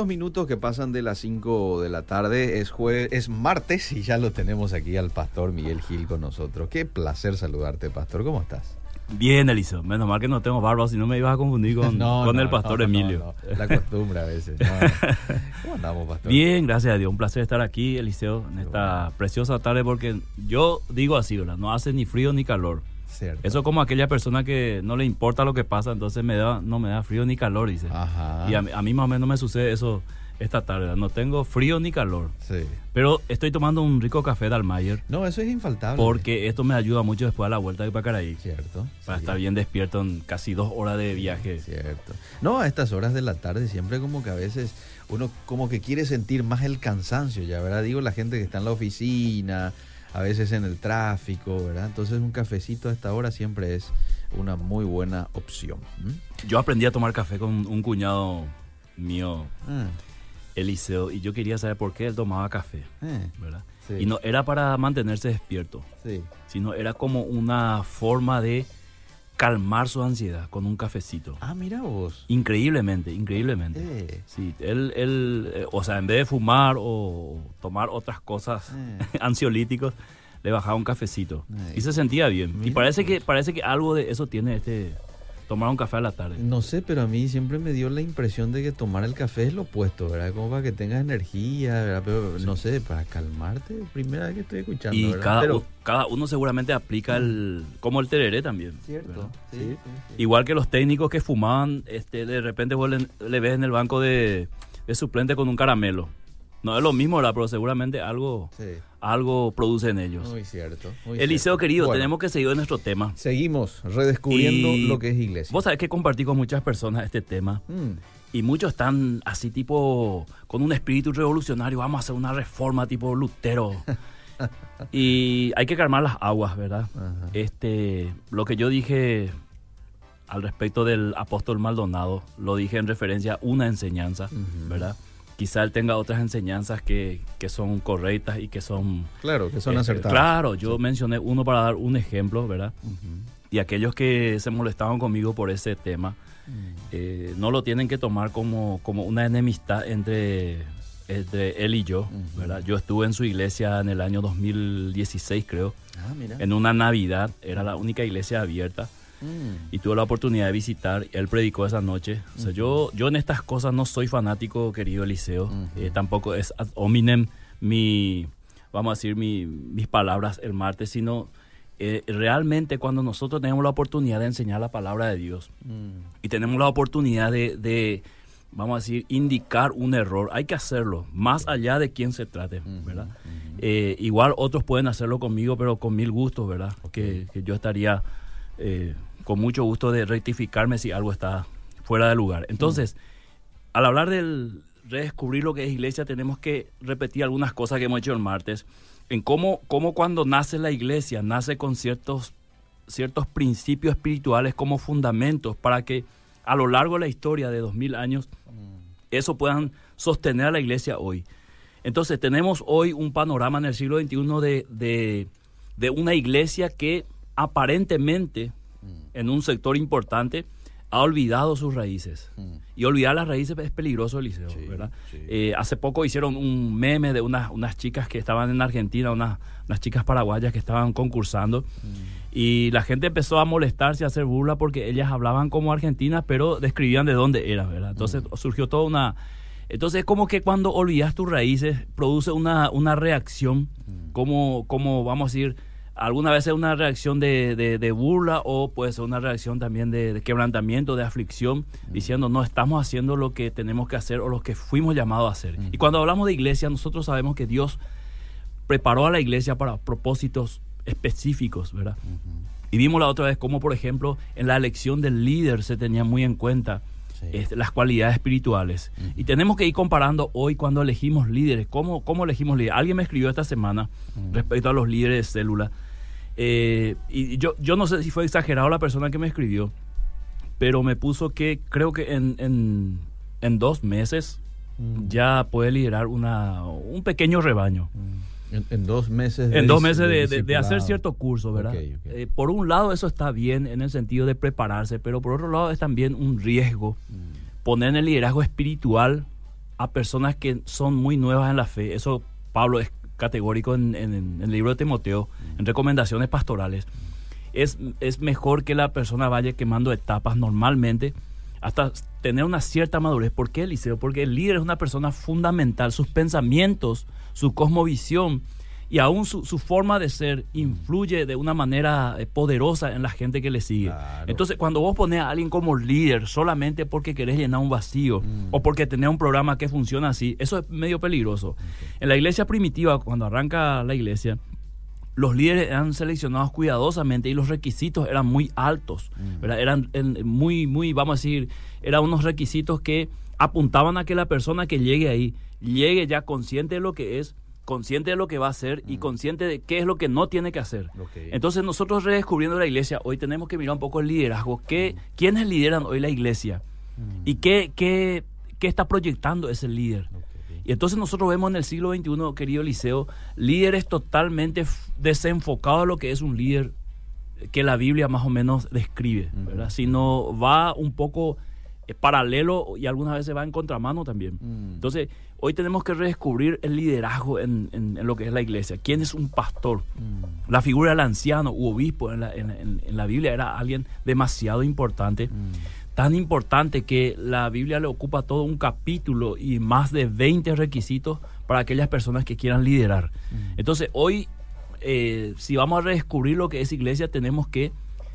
22 minutos que pasan de las 5 de la tarde. Es, jue es martes y ya lo tenemos aquí al pastor Miguel Gil con nosotros. Qué placer saludarte, pastor. ¿Cómo estás? Bien, Eliseo. Menos mal que no tengo barba, si no me ibas a confundir con, No, con no, el pastor no, Emilio. La costumbre a veces. ¿Cómo andamos, pastor? Bien, gracias a Dios. Un placer estar aquí, Eliseo, en esta preciosa tarde, porque yo digo así, ¿verdad? No hace ni frío ni calor. Cierto. Eso como aquella persona que no le importa lo que pasa, entonces me da, no me da frío ni calor, dice. Ajá. Y a, mí- a mí más o menos me sucede eso esta tarde. No tengo frío ni calor. Sí. Pero estoy tomando un rico café de Almayer No, eso es infaltable. porque esto me ayuda mucho después a la vuelta de Pacaraí. Cierto. Para sí. estar bien despierto en casi dos horas de viaje. Cierto. No, a estas horas de la tarde siempre como que a veces uno como que quiere sentir más el cansancio, ya, ¿verdad? Digo, la gente que está en la oficina, a veces en el tráfico, ¿verdad? Entonces un cafecito a esta hora siempre es una muy buena opción. Yo aprendí a tomar café con un cuñado mío, Ah, Eliseo, y yo quería saber por qué él tomaba café, eh, ¿verdad? Sí. Y no era para mantenerse despierto, sí. sino era como una forma de calmar su ansiedad con un cafecito. Ah, mira vos. Increíblemente, increíblemente. Eh, Sí, él, él eh, o sea, en vez de fumar o tomar otras cosas Eh. ansiolíticos, le bajaba un cafecito Eh. y se sentía bien. Y parece que parece que algo de eso tiene este tomar un café a la tarde. No sé, pero a mí siempre me dio la impresión de que tomar el café es lo opuesto, ¿verdad? Como para que tengas energía, ¿verdad? Pero no sé, para calmarte, primera vez que estoy escuchando, Y ¿verdad? cada, Pero- cada uno seguramente aplica el como el tereré también. Cierto, sí. Igual que los técnicos que fumaban, este, de repente vos le, le ves en el banco de, de suplente con un caramelo. No es lo mismo, ¿verdad? Pero seguramente algo, Sí, algo produce en ellos. muy cierto. muy Eliseo cierto. querido, Bueno, tenemos que seguir en nuestro tema. Seguimos redescubriendo Y lo que es iglesia. Vos sabés que compartí con muchas personas este tema Mm, y muchos están así tipo con un espíritu revolucionario, vamos a hacer una reforma tipo Lutero. y hay que calmar las aguas, ¿verdad? Ajá. Este, lo que yo dije al respecto del apóstol Maldonado, lo dije en referencia a una enseñanza. ¿verdad? Quizá él tenga otras enseñanzas que, que son correctas y que son... Claro, que son este, acertadas. Claro, yo mencioné uno para dar un ejemplo, ¿verdad? Y aquellos que se molestaban conmigo por ese tema, Mm. eh, no lo tienen que tomar como, como una enemistad entre, entre él y yo. ¿verdad? Yo estuve en su iglesia en el año 2016, creo, Ah, mira. en una Navidad, era la única iglesia abierta, Mm. y tuve la oportunidad de visitar, él predicó esa noche. O sea, yo, yo en estas cosas no soy fanático, querido Eliseo, eh, tampoco es ad hominem mi, vamos a decir, mi- mis palabras el martes, sino eh, realmente cuando nosotros tenemos la oportunidad de enseñar la palabra de Dios, Mm. y tenemos la oportunidad de, de, vamos a decir, indicar un error, hay que hacerlo, más allá de quién se trate, ¿verdad? Eh, igual otros pueden hacerlo conmigo, pero con mil gustos, ¿verdad? Que, que yo estaría eh, con mucho gusto de rectificarme si algo está fuera de lugar. Entonces, al hablar del redescubrir lo que es iglesia, tenemos que repetir algunas cosas que hemos hecho el martes, en cómo, cómo cuando nace la iglesia, nace con ciertos, ciertos principios espirituales como fundamentos para que a lo largo de la historia de dos mil años eso puedan sostener a la iglesia hoy. Entonces tenemos hoy un panorama en el siglo XXI de, de, de una iglesia que aparentemente en un sector importante ha olvidado sus raíces. Mm. Y olvidar las raíces es peligroso, Eliseo, Sí, ¿verdad? sí. Eh, hace poco hicieron un meme de unas, unas chicas que estaban en Argentina, unas, unas chicas paraguayas que estaban concursando. Y la gente empezó a molestarse, a hacer burla porque ellas hablaban como argentinas, pero describían de dónde eran, ¿verdad? Entonces surgió toda una... Entonces es como que cuando olvidas tus raíces, produce una, una reacción, como, como vamos a decir, alguna vez es una reacción de, de- de burla o puede ser una reacción también de, de quebrantamiento, de aflicción, diciendo no estamos haciendo lo que tenemos que hacer o lo que fuimos llamados a hacer. Y cuando hablamos de iglesia, nosotros sabemos que Dios preparó a la iglesia para propósitos específicos, ¿verdad? Y vimos la otra vez cómo, por ejemplo, en la elección del líder se tenía muy en cuenta Sí. este, las cualidades espirituales. Y tenemos que ir comparando hoy cuando elegimos líderes. ¿Cómo, cómo elegimos líderes? Alguien me escribió esta semana respecto a los líderes de célula. Eh, y yo, yo no sé si fue exagerado la persona que me escribió, pero me puso que creo que en, en, en dos meses Mm. ya puede liderar una, un pequeño rebaño. En, en dos meses. En dis- dos meses de, de- de hacer cierto curso, ¿verdad? Ok, ok. Eh, por un lado eso está bien en el sentido de prepararse, pero por otro lado es también un riesgo Mm. poner en el liderazgo espiritual a personas que son muy nuevas en la fe. Eso Pablo es categórico en, el libro de Timoteo, en recomendaciones pastorales. Es, es mejor que la persona vaya quemando etapas normalmente hasta tener una cierta madurez. ¿Por qué, Eliseo? Porque el líder es una persona fundamental. Sus pensamientos, su cosmovisión y aún su, forma de ser influye de una manera eh, poderosa en la gente que le sigue. Entonces, cuando vos pones a alguien como líder solamente porque querés llenar un vacío mm. o porque tenés un programa que funciona así, eso es medio peligroso. En la iglesia primitiva, cuando arranca la iglesia, los líderes eran seleccionados cuidadosamente y los requisitos eran muy altos, mm. eran muy, muy, vamos a decir, eran unos requisitos que apuntaban a que la persona que llegue ahí llegue ya consciente de lo que es, consciente de lo que va a hacer y mm. consciente de qué es lo que no tiene que hacer. Entonces nosotros redescubriendo la iglesia, hoy tenemos que mirar un poco el liderazgo. ¿Qué, mm. ¿Quiénes lideran hoy la iglesia? Mm. ¿Y qué, qué, qué, está proyectando ese líder? Y entonces nosotros vemos en el siglo XXI, querido Liceo, líderes totalmente desenfocados de lo que es un líder que la Biblia más o menos describe, ¿verdad? Sino va un poco eh, paralelo y algunas veces va en contramano también. Entonces, Hoy tenemos que redescubrir el liderazgo en, lo que es la iglesia. ¿Quién es un pastor? Mm. La figura del anciano u obispo en la, Biblia era alguien demasiado importante. Mm. Tan importante que la Biblia le ocupa todo un capítulo y más de 20 requisitos para aquellas personas que quieran liderar. Mm. Entonces, hoy, eh, si vamos a redescubrir lo que es iglesia, tenemos que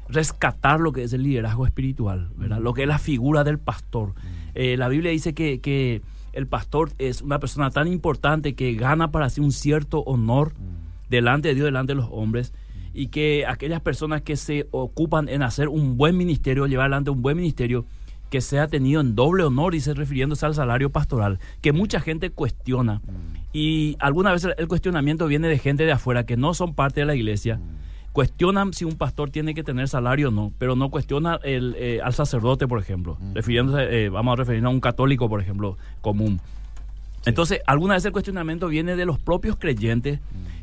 rescatar lo que es el liderazgo espiritual, ¿verdad? Lo que es la figura del pastor. Eh, la Biblia dice que, que el pastor es una persona tan importante que gana para sí un cierto honor mm. delante de Dios, delante de los hombres, y que aquellas personas que se ocupan en hacer un buen ministerio, llevar adelante un buen ministerio, que sea tenido en doble honor, y se refiriéndose al salario pastoral, que mucha gente cuestiona. Mm. Y algunas veces el cuestionamiento viene de gente de afuera que no son parte de la iglesia mm cuestionan si un pastor tiene que tener salario o no, pero no cuestiona el, eh, al sacerdote, por ejemplo, refiriéndose, eh, vamos a referirnos a un católico, por ejemplo, común. Entonces, alguna vez el cuestionamiento viene de los propios creyentes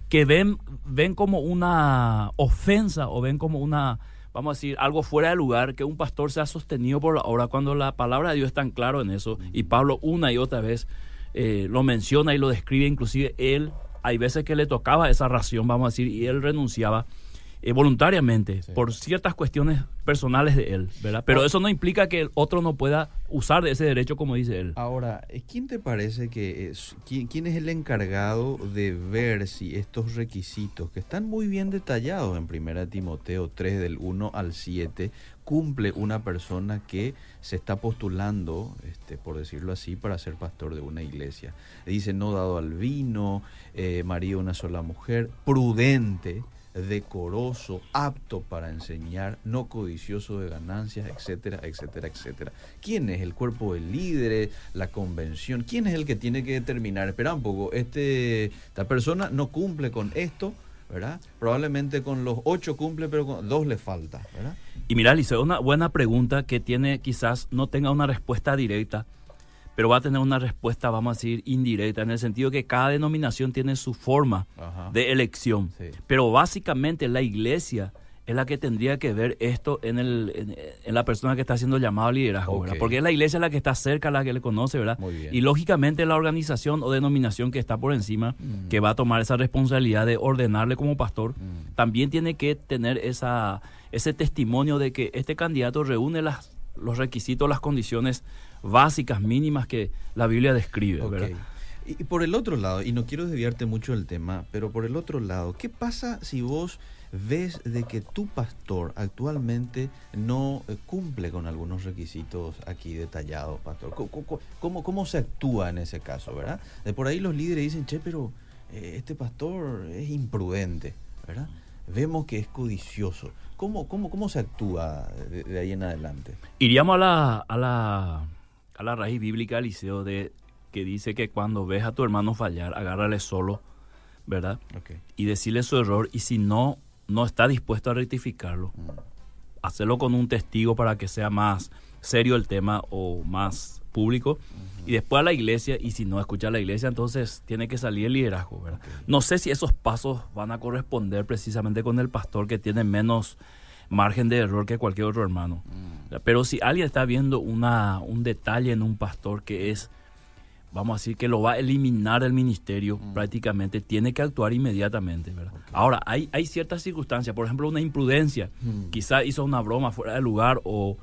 que ven, ven como una ofensa o ven como una, vamos a decir, algo fuera de lugar que un pastor sea sostenido por la obra cuando la palabra de Dios es tan claro en eso. Y Pablo una y otra vez eh, lo menciona y lo describe, inclusive él, hay veces que le tocaba esa ración, vamos a decir, y él renunciaba eh, voluntariamente por ciertas cuestiones personales de él, ¿verdad? Pero eso no implica que el otro no pueda usar de ese derecho como dice él. Ahora, eh, ¿quién te parece que es, quién, es el encargado de ver si estos requisitos, que están muy bien detallados en 1 Timoteo 3 del 1 al 7, cumple una persona que se está postulando, este, por decirlo así, para ser pastor de una iglesia? Dice, no dado al vino, eh, marido una sola mujer, prudente, decoroso, apto para enseñar, no codicioso de ganancias, etcétera, etcétera, etcétera. ¿Quién es el cuerpo de líderes, la convención? ¿Quién es el que tiene que determinar? Espera un poco, este, esta persona no cumple con esto, ¿verdad? Probablemente con los ocho cumple, pero con dos le falta, ¿verdad? Y mira, Lice, una buena pregunta que tiene quizás no tenga una respuesta directa, pero va a tener una respuesta, vamos a decir, indirecta, en el sentido que cada denominación tiene su forma de elección. Pero básicamente la iglesia es la que tendría que ver esto en, el, en, la persona que está haciendo llamado al liderazgo, ¿verdad? Porque es la iglesia la que está cerca, la que le conoce, ¿verdad? Y lógicamente la organización o denominación que está por encima, mm. que va a tomar esa responsabilidad de ordenarle como pastor, mm. también tiene que tener esa, ese testimonio de que este candidato reúne las, los requisitos, las condiciones básicas, mínimas que la Biblia describe. Y, por el otro lado, y no quiero desviarte mucho del tema, pero por el otro lado, ¿qué pasa si vos ves de que tu pastor actualmente no eh, cumple con algunos requisitos aquí detallados, pastor? ¿Cómo, cómo, se actúa en ese caso, verdad? De por ahí los líderes dicen, che, pero eh, este pastor es imprudente, ¿verdad? Vemos que es codicioso. ¿Cómo, cómo, cómo se actúa de, ahí en adelante? Iríamos a la, a la a la raíz bíblica, Eliseo, de que dice que cuando ves a tu hermano fallar, agárrale solo, ¿verdad? Y decirle su error y si no, no está dispuesto a rectificarlo, mm. hacerlo con un testigo para que sea más serio el tema o más público. Y después a la iglesia, y si no escucha a la iglesia, entonces tiene que salir el liderazgo, ¿verdad? No sé si esos pasos van a corresponder precisamente con el pastor que tiene menos margen de error que cualquier otro hermano. Mm. Pero si alguien está viendo una, un detalle en un pastor que es vamos a decir, que lo va a eliminar el ministerio Mm. prácticamente, tiene que actuar inmediatamente, ¿verdad? Ahora, hay, hay ciertas circunstancias, por ejemplo, una imprudencia, Mm. quizá hizo una broma fuera de lugar o,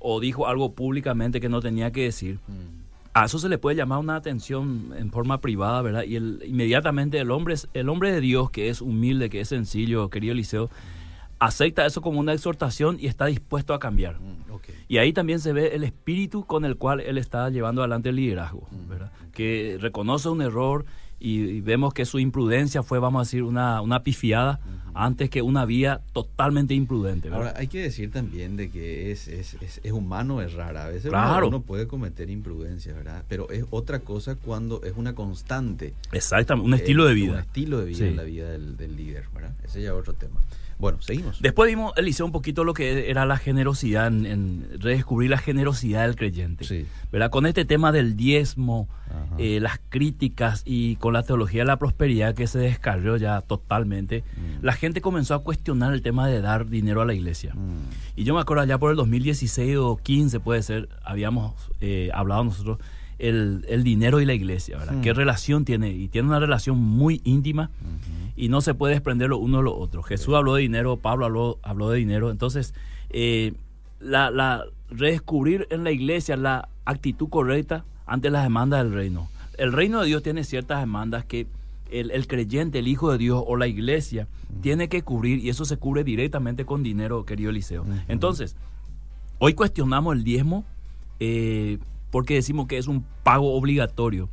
o dijo algo públicamente que no tenía que decir. Mm. A eso se le puede llamar una atención en forma privada, ¿verdad? Y el, inmediatamente el hombre, es- el hombre de Dios, que es humilde, que es sencillo, querido Eliseo, acepta eso como una exhortación y está dispuesto a cambiar. Mm, ok. Y ahí también se ve el espíritu con el cual él está llevando adelante el liderazgo, ¿verdad? Que reconoce un error y, y vemos que su imprudencia fue, vamos a decir, una, una pifiada antes que una vía totalmente imprudente, ¿verdad? Ahora, hay que decir también de que es, es, es, es humano errar. A veces uno- Claro. uno puede cometer imprudencia, ¿verdad? Pero es otra cosa cuando es una constante. Exactamente, un eh, estilo de Un vida. estilo de vida Sí. en la vida del, del líder, ¿verdad? Ese ya es otro tema. Bueno, seguimos. Después vimos, Eliseo, un poquito lo que era la generosidad, en, en redescubrir la generosidad del creyente. Sí. ¿verdad? Con este tema del diezmo, eh, las críticas y con la teología de la prosperidad que se descarrió ya totalmente, Mm. la gente comenzó a cuestionar el tema de dar dinero a la iglesia. Mm, Y yo me acuerdo allá por el 2016 o 15 puede ser, habíamos eh, hablado nosotros el, el dinero y la iglesia, ¿verdad? Mm. ¿Qué relación tiene? Y tiene una relación muy íntima. Y no se puede desprender lo uno de lo otro. Jesús habló de dinero, Pablo habló, habló de dinero. Entonces, eh, la, la- redescubrir en la iglesia la actitud correcta ante las demandas del reino. El reino de Dios tiene ciertas demandas que el, el creyente, el hijo de Dios o la iglesia tiene que cubrir y eso se cubre directamente con dinero, querido Eliseo. Entonces, hoy cuestionamos el diezmo eh, porque decimos que es un pago obligatorio,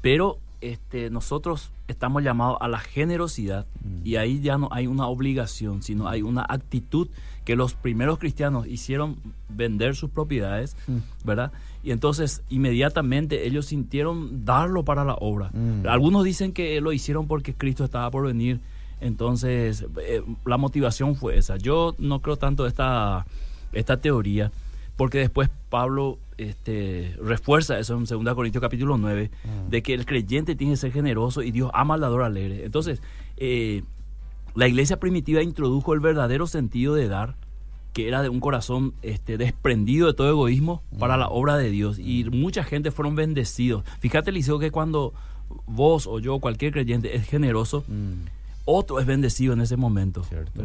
pero este, nosotros estamos llamados a la generosidad Mm. y ahí ya no hay una obligación, sino hay una actitud que los primeros cristianos hicieron vender sus propiedades, Mm. ¿verdad? Y entonces inmediatamente ellos sintieron darlo para la obra. Mm. Algunos dicen que lo hicieron porque Cristo estaba por venir. Entonces, eh, la motivación fue esa. Yo no creo tanto esta, esta teoría, porque después Pablo este, refuerza eso en 2 Corintios capítulo 9, Mm. de que el creyente tiene que ser generoso y Dios ama al dador alegre. Entonces, eh, la iglesia primitiva introdujo el verdadero sentido de dar, que era de un corazón este, desprendido de todo egoísmo para la obra de Dios. Y mucha gente fueron bendecidos. Fíjate, Eliseo, que cuando vos o yo, cualquier creyente, es generoso, Mm, otro es bendecido en ese momento.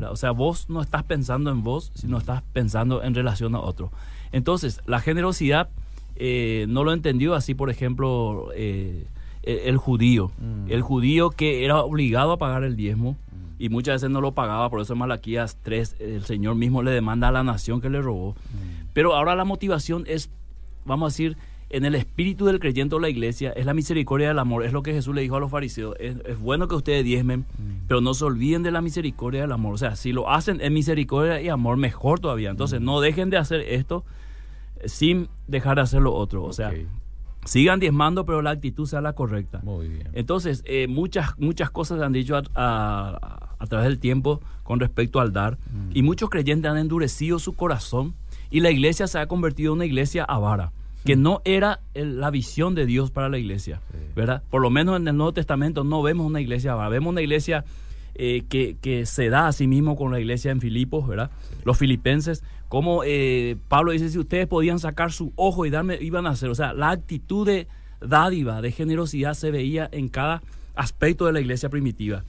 O sea, vos no estás pensando en vos, sino estás pensando en relación a otro. Entonces, la generosidad eh, no lo entendió así, por ejemplo, eh, el, el judío. Mm. El judío que era obligado a pagar el diezmo y muchas veces no lo pagaba, por eso en Malaquías 3 el Señor mismo le demanda a la nación que le robó. mm, Pero ahora la motivación es, vamos a decir, en el espíritu del creyente o la iglesia, es la misericordia del amor. Es lo que Jesús le dijo a los fariseos. Es, es bueno que ustedes diezmen, pero no se olviden de la misericordia del amor. O sea, si lo hacen en misericordia y amor, mejor todavía. Entonces, no dejen de hacer esto sin dejar de hacer lo otro. O sea, sigan diezmando, pero la actitud sea la correcta. Muy bien. Entonces, eh, muchas, muchas cosas se han dicho a, a- a través del tiempo con respecto al dar. Mm. Y muchos creyentes han endurecido su corazón y la iglesia se ha convertido en una iglesia avara, que no era el- la visión de Dios para la iglesia. Sí. ¿verdad? Por lo menos en el Nuevo Testamento no vemos una iglesia vemos una iglesia eh, que, que se da a sí mismo con la iglesia en Filipos, ¿verdad? Los filipenses, como eh, Pablo dice, si ustedes podían sacar su ojo y darme, iban a hacer. O sea, la actitud de dádiva, de generosidad se veía en cada aspecto de la iglesia primitiva.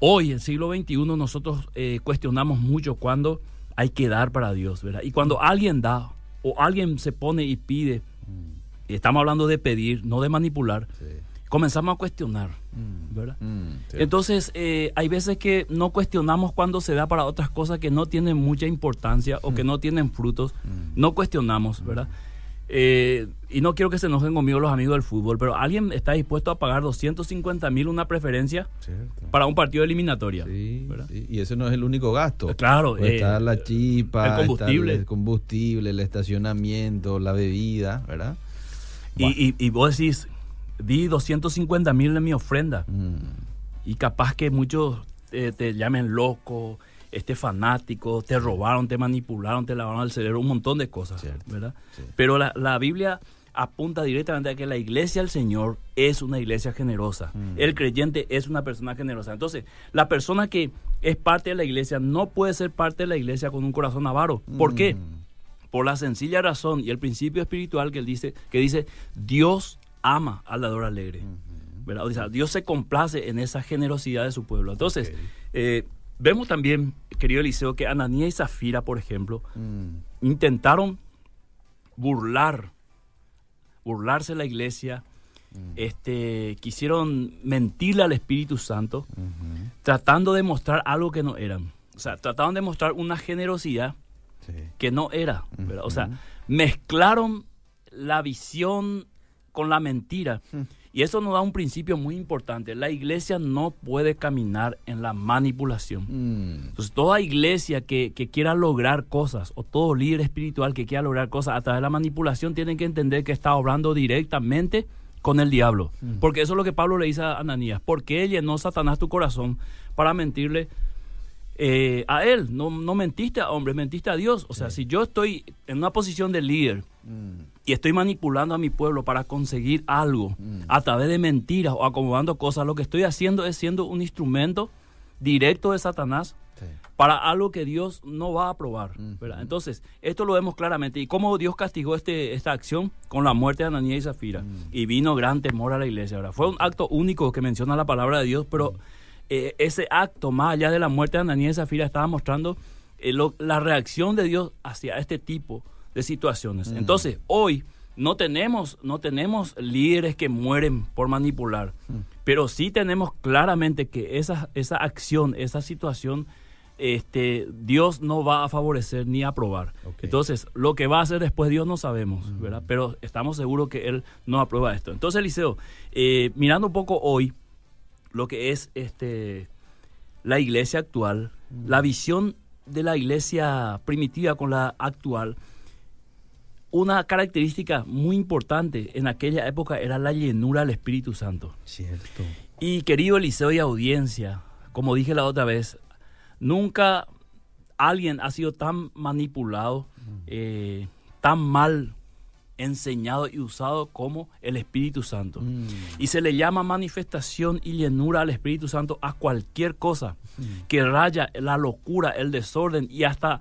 Hoy, en siglo XXI, nosotros eh, cuestionamos mucho cuando hay que dar para Dios, ¿verdad? Y cuando alguien da o alguien se pone y pide, Mm, y estamos hablando de pedir, no de manipular, sí. comenzamos a cuestionar, Mm, ¿verdad? mm, sí. Entonces, eh, hay veces que no cuestionamos cuando se da para otras cosas que no tienen mucha importancia o que no tienen frutos. Mm. No cuestionamos, ¿verdad? Eh, y no quiero que se enojen conmigo los amigos del fútbol, pero ¿alguien está dispuesto a pagar 250 mil una preferencia Cierto. para un partido de eliminatoria? Sí, y ese no es el único gasto. Claro, Pues eh, está la chipa, el está combustible. el combustible, el estacionamiento, la bebida, ¿verdad? Y, y, y vos decís, di 250 mil en mi ofrenda. Mm, Y capaz que muchos eh, te llamen loco, este fanático, te robaron, te manipularon, te lavaron el cerebro, un montón de cosas, Cierto, ¿verdad? sí. Pero la, la Biblia apunta directamente a que la iglesia del Señor es una iglesia generosa. Mm. El creyente es una persona generosa. Entonces, la persona que es parte de la iglesia no puede ser parte de la iglesia con un corazón avaro. ¿Por qué? mm, Por la sencilla razón y el principio espiritual que él dice, que dice, Dios ama al dador alegre. ¿verdad? O sea, Dios se complace en esa generosidad de su pueblo. Entonces, eh, vemos también, querido Eliseo, que Ananías y Zafira, por ejemplo, Mm. intentaron burlar, burlarse de la iglesia, este, quisieron mentirle al Espíritu Santo, tratando de mostrar algo que no eran. O sea, trataron de mostrar una generosidad Sí. que no era. O sea, mezclaron la visión con la mentira. Hmm. Y eso nos da un principio muy importante. La iglesia no puede caminar en la manipulación. Mm. Entonces, toda iglesia que, que quiera lograr cosas, o todo líder espiritual que quiera lograr cosas a través de la manipulación, tienen que entender que está obrando directamente con el diablo. Porque eso es lo que Pablo le dice a Ananías. ¿Por qué llenó Satanás tu corazón para mentirle eh, a él? No, no mentiste a hombres, mentiste a Dios. O sea, si yo estoy en una posición de líder Mm. Y estoy manipulando a mi pueblo para conseguir algo Mm. a través de mentiras o acomodando cosas, lo que estoy haciendo es siendo un instrumento directo de Satanás Sí. para algo que Dios no va a aprobar. ¿verdad? Entonces, esto lo vemos claramente. ¿Y cómo Dios castigó este, esta acción? Con la muerte de Ananías y Zafira. Mm. Y vino gran temor a la iglesia. ¿verdad? Fue un acto único que menciona la palabra de Dios, pero Mm. eh, ese acto, más allá de la muerte de Ananías y Zafira, estaba mostrando eh, lo- la reacción de Dios hacia este tipo de situaciones. Mm. Entonces, hoy no tenemos, no tenemos líderes que mueren por manipular, Mm. pero sí tenemos claramente que esa, esa acción, esa situación, este, Dios no va a favorecer ni a aprobar. Entonces, lo que va a hacer después Dios no sabemos, ¿verdad? Pero estamos seguros que Él no aprueba esto. Entonces, Eliseo, eh, mirando un poco hoy lo que es este la iglesia actual, la visión de la iglesia primitiva con la actual, una característica muy importante en aquella época era la llenura del Espíritu Santo. Cierto. Y querido Eliseo y audiencia, como dije la otra vez, nunca alguien ha sido tan manipulado, eh, tan mal enseñado y usado como el Espíritu Santo. Mm. Y se le llama manifestación y llenura al Espíritu Santo a cualquier cosa que raya la locura, el desorden y hasta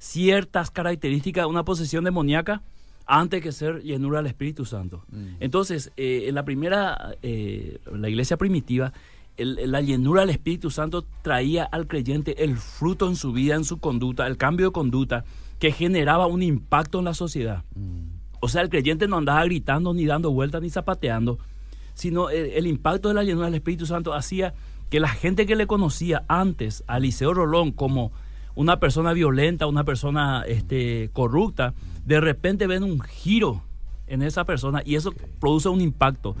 ciertas características de una posesión demoníaca antes que ser llenura del Espíritu Santo. Mm. Entonces, eh, en la primera, eh, la iglesia primitiva, el- la llenura del Espíritu Santo traía al creyente el fruto en su vida, en su conducta, el cambio de conducta que generaba un impacto en la sociedad. Mm. O sea, el creyente no andaba gritando, ni dando vueltas, ni zapateando, sino el, el impacto de la llenura del Espíritu Santo hacía que la gente que le conocía antes a Eliseo Rolón como una persona violenta, una persona este, corrupta, de repente ven un giro en esa persona y eso produce un impacto.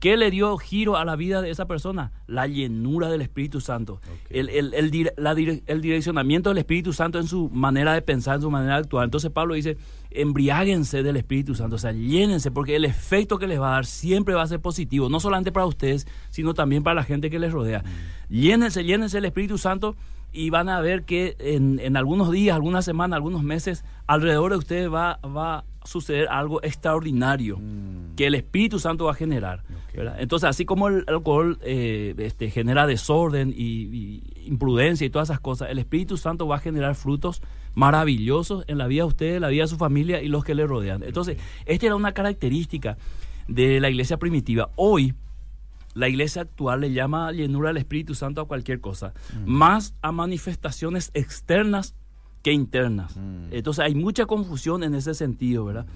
¿Qué le dio giro a la vida de esa persona? La llenura del Espíritu Santo. El, el- la el direccionamiento del Espíritu Santo en su manera de pensar, en su manera de actuar. Entonces Pablo dice, embriáguense del Espíritu Santo, o sea, llénense, porque el efecto que les va a dar siempre va a ser positivo, no solamente para ustedes, sino también para la gente que les rodea. Llénense, llénense del Espíritu Santo y van a ver que en, en algunos días, algunas semanas, algunos meses, alrededor de ustedes va, va a suceder algo extraordinario Mm. que el Espíritu Santo va a generar. Entonces, así como el alcohol eh, este, genera desorden y, y imprudencia y todas esas cosas, el Espíritu Santo va a generar frutos maravillosos en la vida de ustedes, la vida de su familia y los que le rodean. Entonces, esta era una característica de la iglesia primitiva. Hoy, la iglesia actual le llama llenura del Espíritu Santo a cualquier cosa, más a manifestaciones externas que internas. Mm. Entonces hay mucha confusión en ese sentido, ¿verdad?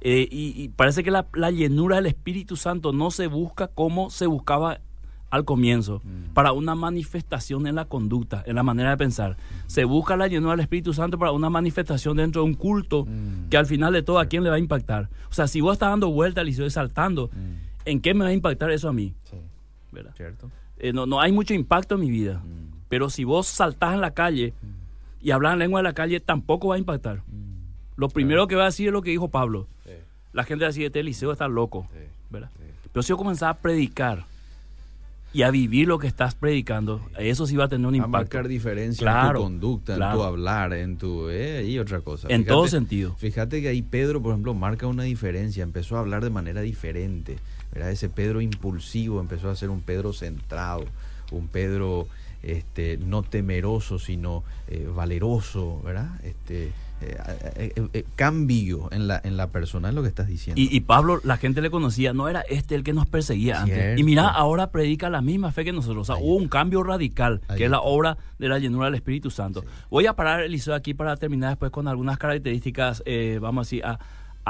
Eh, y, y parece que la, la llenura del Espíritu Santo no se busca como se buscaba al comienzo, para una manifestación en la conducta, en la manera de pensar. Se busca la llenura del Espíritu Santo para una manifestación dentro de un culto Mm. que al final de todo a quién le va a impactar. O sea, si vos estás dando vueltas, Liceo, saltando, Mm. ¿en qué me va a impactar eso a mí? Sí. ¿Verdad? Cierto. Eh, no, no hay mucho impacto en mi vida. Mm. Pero si vos saltás en la calle y hablas en lengua de la calle, tampoco va a impactar. Mm. Lo primero que va a decir es lo que dijo Pablo. Sí. La gente va a decir, este Eliseo está loco. Sí. ¿verdad? Sí. Pero si yo comenzaba a predicar y a vivir lo que estás predicando, eso sí va a tener un a impacto. marcar diferencia en Claro, tu conducta, en tu hablar, en tu... Eh, y otra cosa. En Fíjate- todo sentido. Fíjate que ahí Pedro, por ejemplo, marca una diferencia. Empezó a hablar de manera diferente. ¿verdad? Ese Pedro impulsivo empezó a ser un Pedro centrado, un Pedro este, no temeroso, sino eh, valeroso, ¿verdad? Este, cambio en la, en la persona, es lo que estás diciendo. Y, Pablo, la gente le conocía, no era este el que nos perseguía antes. Y mira, ahora predica la misma fe que nosotros. O sea, hubo un cambio radical, que es la obra de la llenura del Espíritu Santo. Voy a parar, Eliseo, aquí para terminar después con algunas características, vamos a decir, a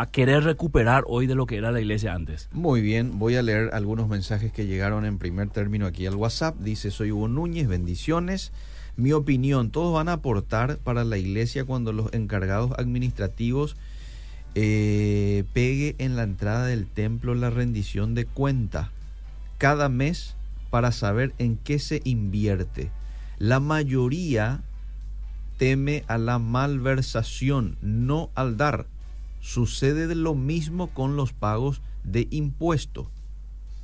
a querer recuperar hoy de lo que era la iglesia antes. Muy bien, voy a leer algunos mensajes que llegaron en primer término aquí al WhatsApp. Dice, soy Hugo Núñez, bendiciones. Mi opinión, todos van a aportar para la iglesia cuando los encargados administrativos eh, pegue en la entrada del templo la rendición de cuenta cada mes para saber en qué se invierte. La mayoría teme a la malversación, no al dar Sucede lo mismo con los pagos de impuesto.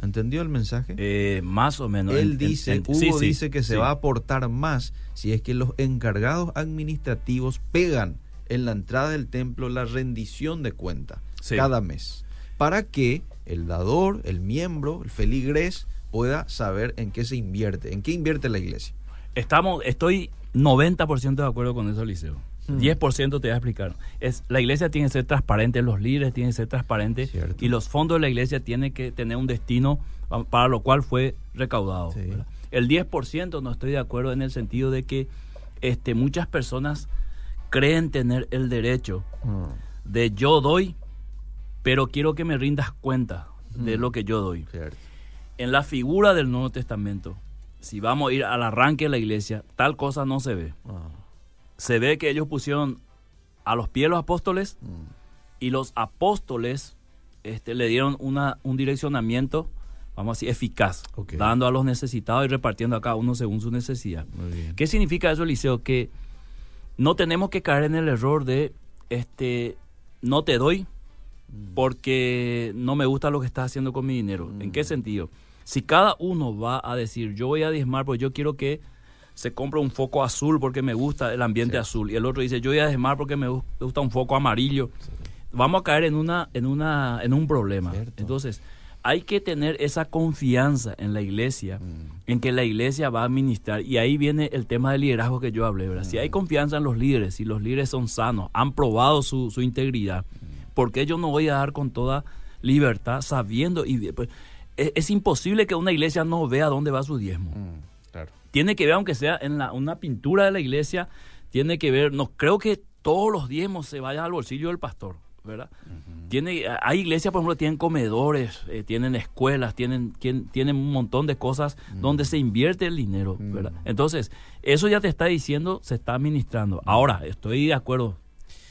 ¿Entendió el mensaje? Eh, más o menos. Él dice, Hugo dice que se va a aportar más si es que los encargados administrativos pegan en la entrada del templo la rendición de cuenta cada mes, para que el dador, el miembro, el feligres pueda saber en qué se invierte, en qué invierte la iglesia. Estamos, estoy 90% de acuerdo con eso, Liceo. 10% te voy a explicar. Es, la iglesia tiene que ser transparente, los líderes tienen que ser transparentes y los fondos de la iglesia tienen que tener un destino para lo cual fue recaudado. El 10% no estoy de acuerdo en el sentido de que este, muchas personas creen tener el derecho mm. de yo doy, pero quiero que me rindas cuenta de mm. lo que yo doy. En la figura del Nuevo Testamento, si vamos a ir al arranque de la iglesia, tal cosa no se ve. Ah se ve que ellos pusieron a los pies los apóstoles y los apóstoles este, le dieron una, un direccionamiento, vamos a decir, eficaz, dando a los necesitados y repartiendo a cada uno según su necesidad. ¿Qué significa eso, Eliseo? Que no tenemos que caer en el error de, este, no te doy mm. porque no me gusta lo que estás haciendo con mi dinero. ¿En qué mm. sentido? Si cada uno va a decir, yo voy a diezmar, pues yo quiero que se compra un foco azul porque me gusta el ambiente azul. Y el otro dice yo voy a desmar porque me gusta un foco amarillo. Vamos a caer en una en una en un problema. Entonces hay que tener esa confianza en la iglesia mm. en que la iglesia va a administrar y ahí viene el tema del liderazgo que yo hablé ¿verdad? si hay mm. confianza en los líderes si los líderes son sanos han probado su, su integridad mm. ¿por qué yo no voy a dar con toda libertad sabiendo y pues, es, es, imposible que una iglesia no vea dónde va su diezmo tiene que ver, aunque sea en la, una pintura de la iglesia, tiene que ver, no creo que todos los diezmos se vayan al bolsillo del pastor, ¿verdad? tiene, hay iglesias, por ejemplo, tienen comedores, eh, tienen escuelas, tienen, tienen un montón de cosas donde se invierte el dinero, ¿verdad? Entonces, eso ya te está diciendo, se está administrando. Ahora, estoy de acuerdo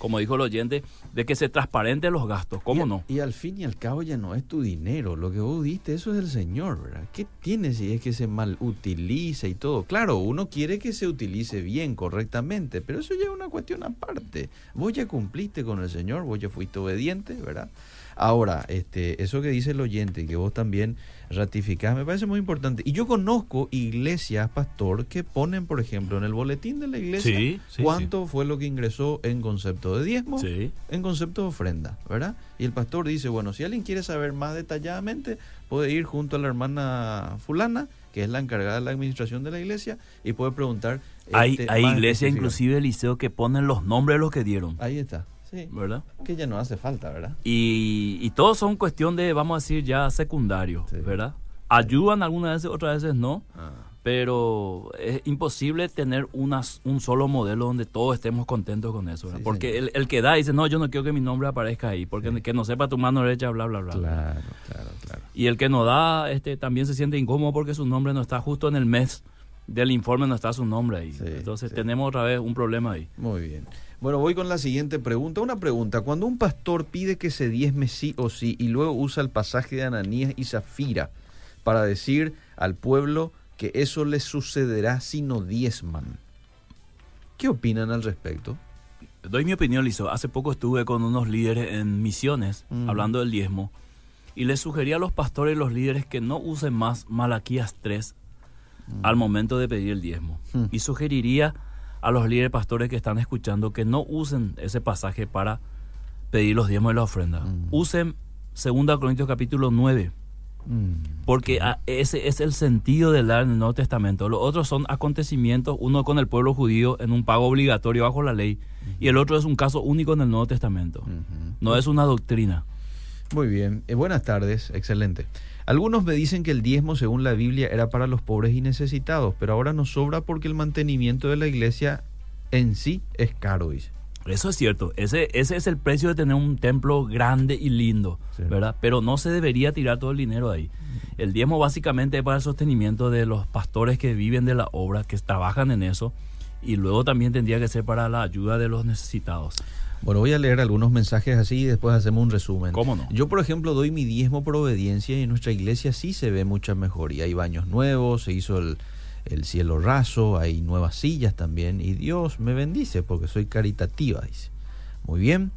como dijo el oyente, de que se transparente los gastos. ¿Cómo no? Y al fin y al cabo ya no es tu dinero. Lo que vos diste, eso es el Señor, ¿verdad? ¿Qué tiene si es que se mal utiliza y todo? Claro, uno quiere que se utilice bien, correctamente, pero eso ya es una cuestión aparte. Vos ya cumpliste con el Señor, vos ya fuiste obediente, ¿verdad? Ahora, este, eso que dice el oyente, que vos también ratificás, me parece muy importante. Y yo conozco iglesias, pastor, que ponen, por ejemplo, en el boletín de la iglesia cuánto fue lo que ingresó en concepto de diezmo, en concepto de ofrenda, ¿verdad? Y el pastor dice, bueno, si alguien quiere saber más detalladamente, puede ir junto a la hermana fulana, que es la encargada de la administración de la iglesia, y puede preguntar. Hay, este, hay iglesias, inclusive, Eliseo, que ponen los nombres de los que dieron. Ahí está. ¿Verdad? Que ya no hace falta, ¿verdad? Y, y todos son cuestión de, vamos a decir, ya secundario, ¿verdad? Ayudan algunas veces, otras veces no. Ah. Pero es imposible tener unas, un solo modelo donde todos estemos contentos con eso. porque el, el, que da dice, no, yo no quiero que mi nombre aparezca ahí. Porque que no sepa tu mano derecha, bla, bla, bla. Claro, claro, claro. Y el que no da este, también se siente incómodo porque su nombre no está justo en el mes del informe, no está su nombre ahí. Entonces tenemos otra vez un problema ahí. Muy bien. Bueno, voy con la siguiente pregunta. Una pregunta. Cuando un pastor pide que se diezme sí o sí y luego usa el pasaje de Ananías y Zafira para decir al pueblo que eso les sucederá si no diezman, ¿qué opinan al respecto? Doy mi opinión, Lizo. Hace poco estuve con unos líderes en misiones mm. hablando del diezmo y les sugería a los pastores y los líderes que no usen más Malaquías 3 mm. al momento de pedir el diezmo. Mm. Y sugeriría a los líderes pastores que están escuchando que no usen ese pasaje para pedir los diezmos y la ofrenda. Mm. Usen 2 Corintios capítulo 9 Mm, Porque ese es el sentido del dar en el Nuevo Testamento. Los otros son acontecimientos, uno con el pueblo judío en un pago obligatorio bajo la ley, y el otro es un caso único en el Nuevo Testamento. No es una doctrina. Muy bien, Eh, buenas tardes, excelente. Algunos me dicen que el diezmo, según la Biblia, era para los pobres y necesitados, pero ahora nos sobra porque el mantenimiento de la iglesia en sí es caro, dice. Eso es cierto. Ese, ese es el precio de tener un templo grande y lindo, Sí. ¿verdad? Pero no se debería tirar todo el dinero ahí. El diezmo básicamente es para el sostenimiento de los pastores que viven de la obra, que trabajan en eso, y luego también tendría que ser para la ayuda de los necesitados. Bueno, voy a leer algunos mensajes así y después hacemos un resumen. ¿Cómo no? Yo, por ejemplo, doy mi diezmo por obediencia y en nuestra iglesia sí se ve mucha mejoría. Hay baños nuevos, se hizo el, el cielo raso, hay nuevas sillas también y Dios me bendice porque soy caritativa, dice. Muy bien,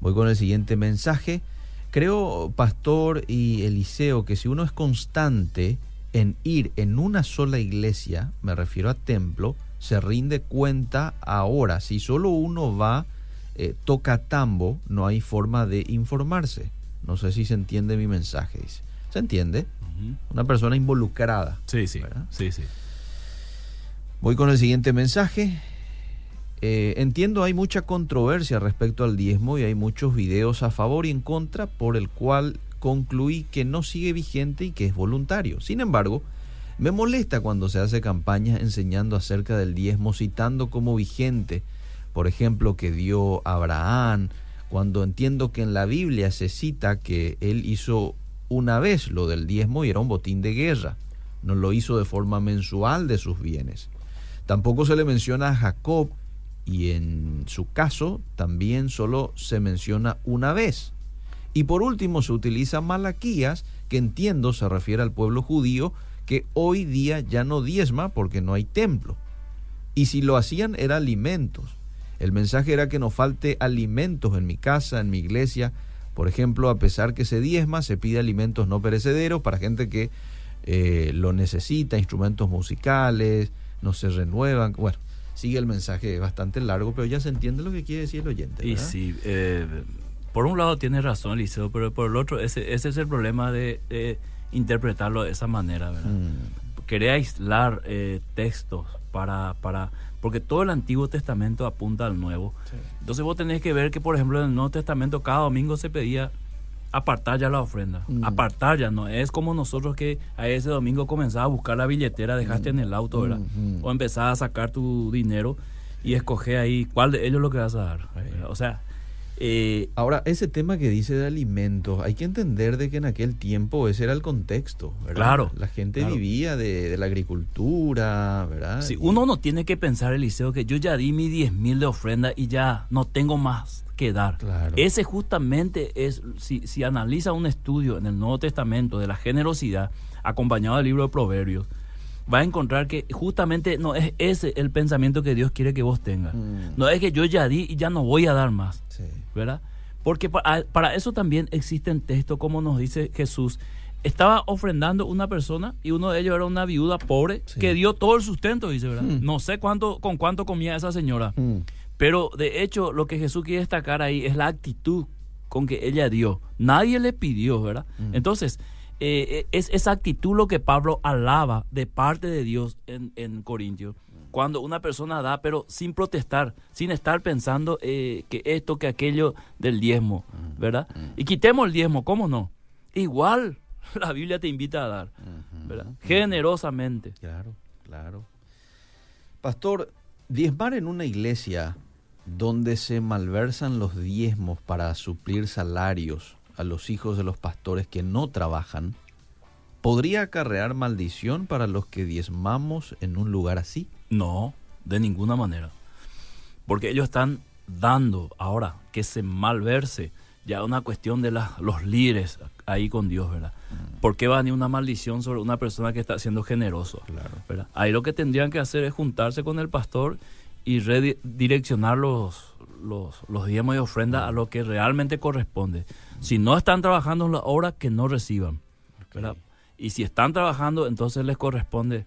voy con el siguiente mensaje. Creo, Pastor y Eliseo, que si uno es constante en ir en una sola iglesia, me refiero a templo, se rinde cuenta ahora. Si solo uno va, eh, toca tambo, no hay forma de informarse. No sé si se entiende mi mensaje. dice. ¿Se entiende? Una persona involucrada. Sí, sí, ¿Verdad? sí, sí. Voy con el siguiente mensaje. Eh, entiendo hay mucha controversia respecto al diezmo y hay muchos videos a favor y en contra por el cual concluí que no sigue vigente y que es voluntario. Sin embargo, me molesta cuando se hace campañas enseñando acerca del diezmo citando como vigente, por ejemplo, que dio Abraham, cuando entiendo que en la Biblia se cita que él hizo una vez lo del diezmo y era un botín de guerra, no lo hizo de forma mensual de sus bienes. Tampoco se le menciona a Jacob y en su caso también solo se menciona una vez. Y por último se utiliza Malaquías, que entiendo se refiere al pueblo judío, que hoy día ya no diezma porque no hay templo. Y si lo hacían era alimentos. El mensaje era que no falte alimentos en mi casa, en mi iglesia. Por ejemplo, a pesar que se diezma, se pide alimentos no perecederos para gente que eh, lo necesita, instrumentos musicales, no se renuevan. Bueno, sigue el mensaje bastante largo, pero ya se entiende lo que quiere decir el oyente. Y sí, eh, por un lado tiene razón Eliseo, pero por el otro, ese, ese es el problema de, de interpretarlo de esa manera, ¿verdad? Mm, Querer aislar eh, textos para, para... Porque todo el Antiguo Testamento apunta al Nuevo. Entonces vos tenés que ver que, por ejemplo, en el Nuevo Testamento cada domingo se pedía apartar ya la ofrenda. Mm. Apartar ya, no es como nosotros que a ese domingo comenzás a buscar la billetera, dejaste en el auto, ¿verdad? Mm, mm. O empezás a sacar tu dinero y escoger ahí cuál de ellos lo que vas a dar. O sea, eh, Ahora, ese tema que dice de alimentos, hay que entender de que en aquel tiempo ese era el contexto, ¿verdad? Claro, La gente claro. vivía de, de la agricultura, ¿verdad? Y- uno no tiene que pensar, Eliseo, que yo ya di mi 10 mil de ofrenda y ya no tengo más que dar. Claro. Ese justamente es, si, si analiza un estudio en el Nuevo Testamento de la generosidad, acompañado del libro de Proverbios, va a encontrar que justamente no es ese el pensamiento que Dios quiere que vos tengas. Mm. No es que yo ya di y ya no voy a dar más, Sí. ¿Verdad? Porque para, para eso también existen textos, como nos dice Jesús. Estaba ofrendando una persona y uno de ellos era una viuda pobre Sí. que dio todo el sustento, dice, ¿verdad? Mm. No sé cuánto, con cuánto comía esa señora. Mm. Pero de hecho, lo que Jesús quiere destacar ahí es la actitud con que ella dio. Nadie le pidió, ¿verdad? Mm. Entonces, eh, es esa actitud lo que Pablo alaba de parte de Dios en, en Corintios. Cuando una persona da, pero sin protestar, sin estar pensando eh, que esto, que aquello del diezmo, ¿verdad? Y quitemos el diezmo, ¿cómo no? Igual la Biblia te invita a dar, ¿verdad? Generosamente. Claro, claro. Pastor, diezmar en una iglesia donde se malversan los diezmos para suplir salarios a los hijos de los pastores que no trabajan, ¿podría acarrear maldición para los que diezmamos en un lugar así? No, de ninguna manera. Porque ellos están dando ahora que se malverse ya es una cuestión de la- los líderes ahí con Dios, ¿verdad? ¿Por qué va a venir una maldición sobre una persona que está siendo generoso? Claro. ¿verdad? Ahí lo que tendrían que hacer es juntarse con el pastor y redireccionar los, los, los diezmos y ofrendas a lo que realmente corresponde. Si no están trabajando en la obra, que no reciban. ¿verdad? Y si están trabajando, entonces les corresponde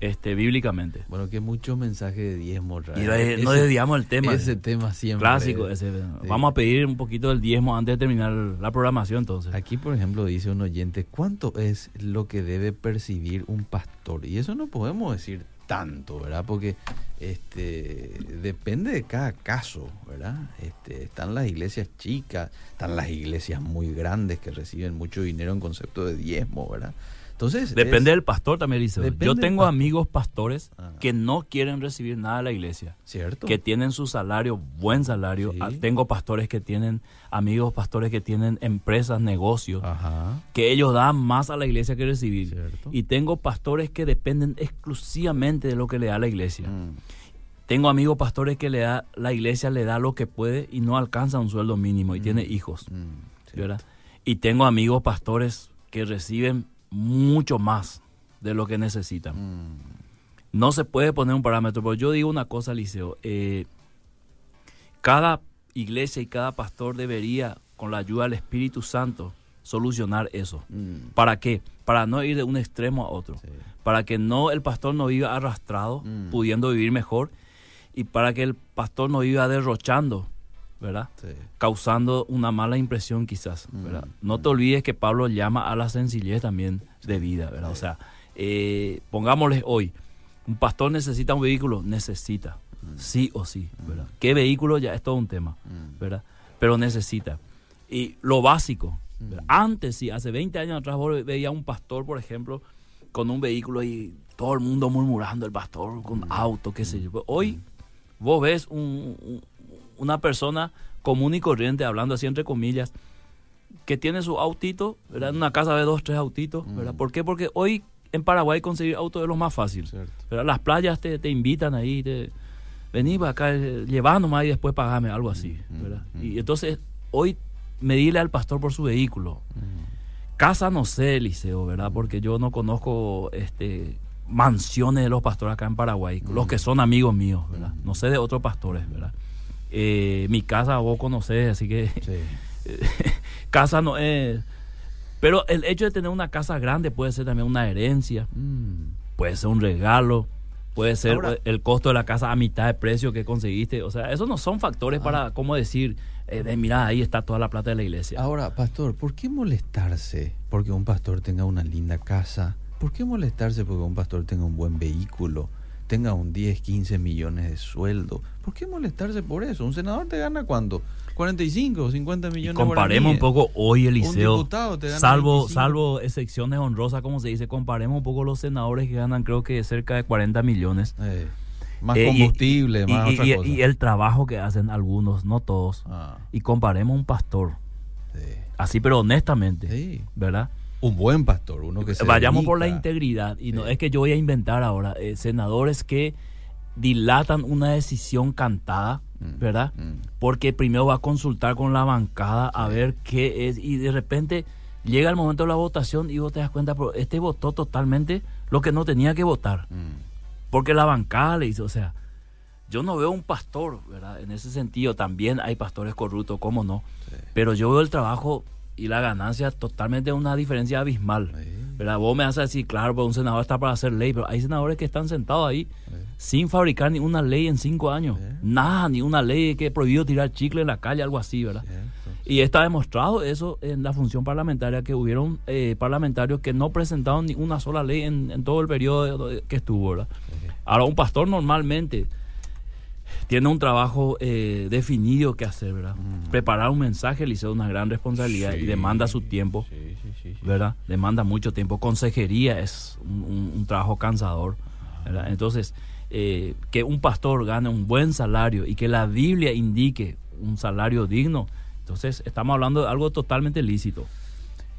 este, bíblicamente. Bueno, que muchos mensajes de diezmo. Y ese, no desviamos el tema. Ese tema siempre. Clásico. Ese, Vamos a pedir un poquito del diezmo antes de terminar la programación entonces. Aquí, por ejemplo, dice un oyente, ¿cuánto es lo que debe percibir un pastor? Y eso no podemos decir tanto, ¿verdad? Porque este depende de cada caso, ¿verdad? Este, están las iglesias chicas, están las iglesias muy grandes que reciben mucho dinero en concepto de diezmo, ¿verdad? Entonces, Depende del pastor también, dice. Yo tengo amigos pastores ah. que no quieren recibir nada de la iglesia. Cierto. Que tienen su salario, buen salario. Ah, tengo pastores que tienen, amigos pastores que tienen empresas, negocios, que ellos dan más a la iglesia que recibir. Y tengo pastores que dependen exclusivamente de lo que le da la iglesia. Mm. Tengo amigos pastores que le da, la iglesia le da lo que puede y no alcanza un sueldo mínimo y mm. tiene hijos. Mm. ¿verdad? Y tengo amigos pastores que reciben mucho más de lo que necesitan. Mm. No se puede poner un parámetro, pero yo digo una cosa, Liceo. Eh, cada iglesia y cada pastor debería, con la ayuda del Espíritu Santo, solucionar eso. Mm. ¿Para qué? Para no ir de un extremo a otro. Para que no el pastor no viva arrastrado, mm. pudiendo vivir mejor, y para que el pastor no viva derrochando, ¿verdad? Causando una mala impresión quizás, ¿verdad? Mm, no te olvides que Pablo llama a la sencillez también de vida, ¿verdad? O sea, eh, pongámosle hoy, un pastor necesita un vehículo, necesita, mm. sí o sí, mm. ¿verdad? ¿Qué vehículo? Ya es todo un tema, ¿verdad? Pero necesita. Y lo básico, antes, sí, hace 20 años atrás vos veía un pastor, por ejemplo, con un vehículo y todo el mundo murmurando, el pastor con auto, qué sé yo. Hoy vos ves un una persona común y corriente, hablando así entre comillas, que tiene su autito, ¿verdad? En una casa de dos, tres autitos, ¿verdad? Mm. ¿Por qué? Porque hoy en Paraguay conseguir auto es lo más fácil. Las playas te, te, invitan ahí, te, vení para acá, eh, llevándome y después pagame, algo así, mm, ¿verdad? Mm, y entonces, hoy medirle al pastor por su vehículo. Casa no sé, Liceo, ¿verdad? Porque yo no conozco este mansiones de los pastores acá en Paraguay, los que son amigos míos, ¿verdad? No sé de otros pastores, ¿verdad? Eh, mi casa vos conocés, así que casa no es... Pero el hecho de tener una casa grande puede ser también una herencia, mm. puede ser un regalo, puede ser el costo de la casa a mitad de precio que conseguiste. O sea, esos no son factores para, ah. como decir, eh, de, mira, ahí está toda la plata de la iglesia. Ahora, pastor, ¿por qué molestarse porque un pastor tenga una linda casa? ¿Por qué molestarse porque un pastor tenga un buen vehículo? Tenga un 10, 15 millones de sueldo. ¿Por qué molestarse por eso? ¿Un senador te gana cuánto? 45 o 50 millones de Comparemos un poco hoy, Eliseo. salvo, salvo excepciones honrosas, como se dice, comparemos un poco los senadores que ganan, creo que cerca de 40 millones. Eh, más eh, combustible, más y, otra cosa. y, el trabajo que hacen algunos, no todos. Ah. Y comparemos un pastor. Así, pero honestamente, ¿verdad? Un buen pastor, uno que se Vayamos por la integridad y no es que yo voy a inventar ahora eh, senadores que dilatan una decisión cantada, mm, ¿verdad? Mm. Porque primero va a consultar con la bancada a ver qué es y de repente llega el momento de la votación y vos te das cuenta, pero este votó totalmente lo que no tenía que votar. Mm. Porque la bancada le hizo, o sea, yo no veo un pastor, ¿verdad? En ese sentido también hay pastores corruptos, ¿cómo no? Pero yo veo el trabajo y la ganancia totalmente una diferencia abismal. ¿verdad? Vos me vas a decir, claro, pues un senador está para hacer ley, pero hay senadores que están sentados ahí sin fabricar ni una ley en cinco años. Nada, ni una ley que prohibido tirar chicle en la calle, algo así, ¿verdad? Y está demostrado eso en la función parlamentaria, que hubieron eh, parlamentarios que no presentaron ni una sola ley en, todo el periodo que estuvo, ¿verdad? Ahora, un pastor normalmente tiene un trabajo eh, definido que hacer, ¿verdad? Mm. Preparar un mensaje le hizo una gran responsabilidad y demanda su tiempo, ¿verdad? Demanda mucho tiempo. Consejería es un, trabajo cansador, ¿verdad? Entonces, eh, que un pastor gane un buen salario y que la Biblia indique un salario digno, entonces estamos hablando de algo totalmente lícito.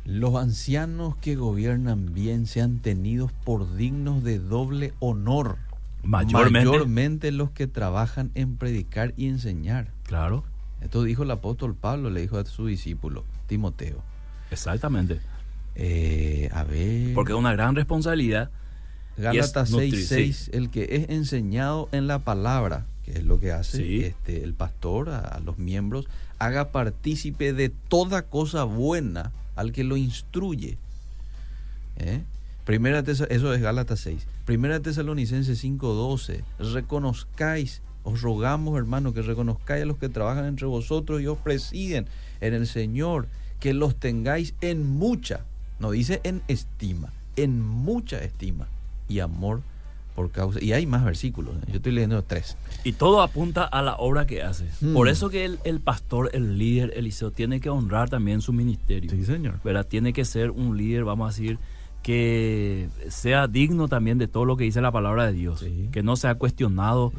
Los ancianos que gobiernan bien sean tenidos por dignos de doble honor Mayormente, los que trabajan en predicar y enseñar. Claro. Esto dijo el apóstol Pablo, le dijo a su discípulo, Timoteo. Exactamente. Eh, a ver. Porque es una gran responsabilidad. Gálatas 6:6, el que es enseñado en la palabra, que es lo que hace este, el pastor a, los miembros, haga partícipe de toda cosa buena al que lo instruye. ¿Eh? Primera eso es Gálatas 6. Primera Tesalonicenses 5:12, reconozcáis, os rogamos hermano que reconozcáis a los que trabajan entre vosotros y os presiden en el Señor, que los tengáis en mucha, no dice en estima, en mucha estima y amor por causa. Y hay más versículos, ¿eh? yo estoy leyendo tres. Y todo apunta a la obra que hace. Hmm. Por eso que el, el pastor, el líder, Eliseo, tiene que honrar también su ministerio. Sí, señor. ¿verdad? Tiene que ser un líder, vamos a decir, que sea digno también de todo lo que dice la palabra de Dios. Sí. Que no sea cuestionado,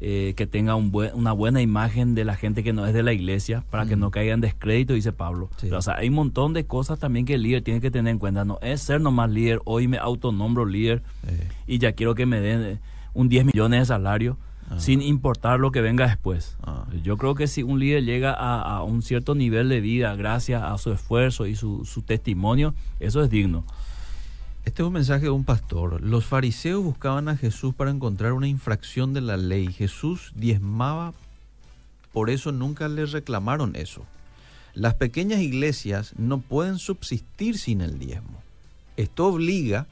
eh, que tenga un buen- una buena imagen de la gente que no es de la iglesia, para que no caiga en descrédito, dice Pablo. Sí. Pero, o sea, hay un montón de cosas también que el líder tiene que tener en cuenta. No es ser nomás líder, hoy me autonombro líder y ya quiero que me den eh, un 10 millones de salario. Ah. Sin importar lo que venga después. Ah. Yo creo que si un líder llega a, a un cierto nivel de vida gracias a su esfuerzo y su, su testimonio, eso es digno. Este es un mensaje de un pastor. Los fariseos buscaban a Jesús para encontrar una infracción de la ley. Jesús diezmaba, por eso nunca le reclamaron eso. Las pequeñas iglesias no pueden subsistir sin el diezmo. Esto obliga,